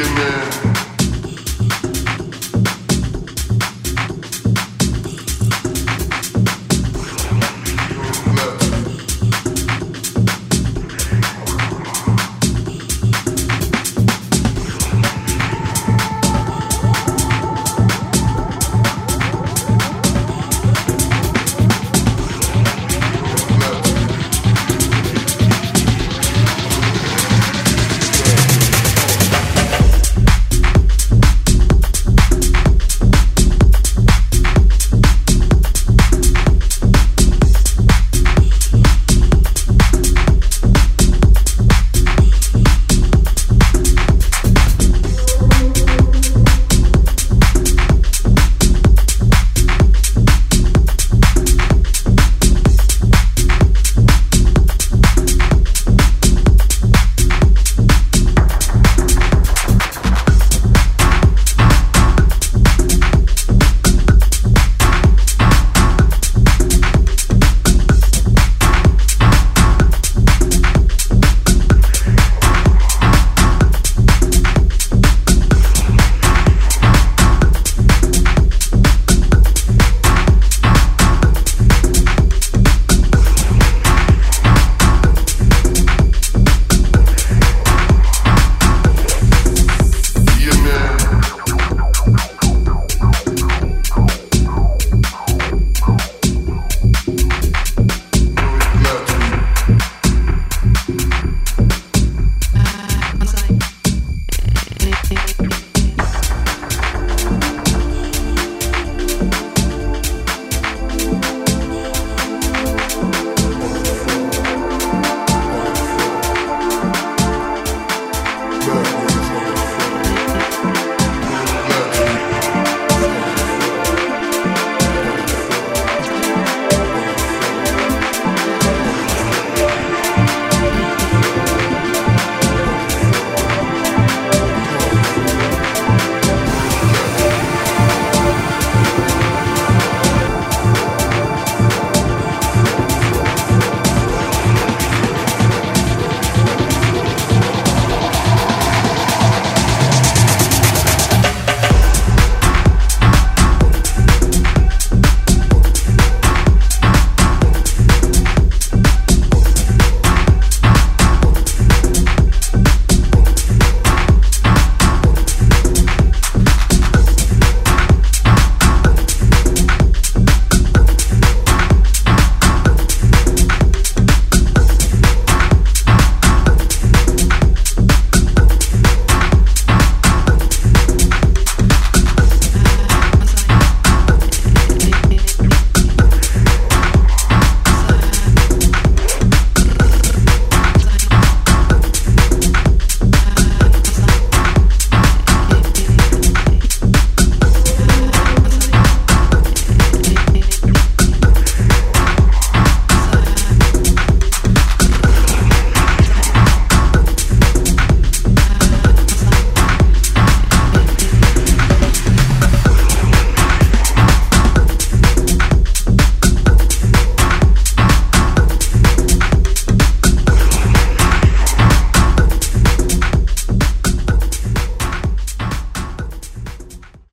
millionaire. Thank you.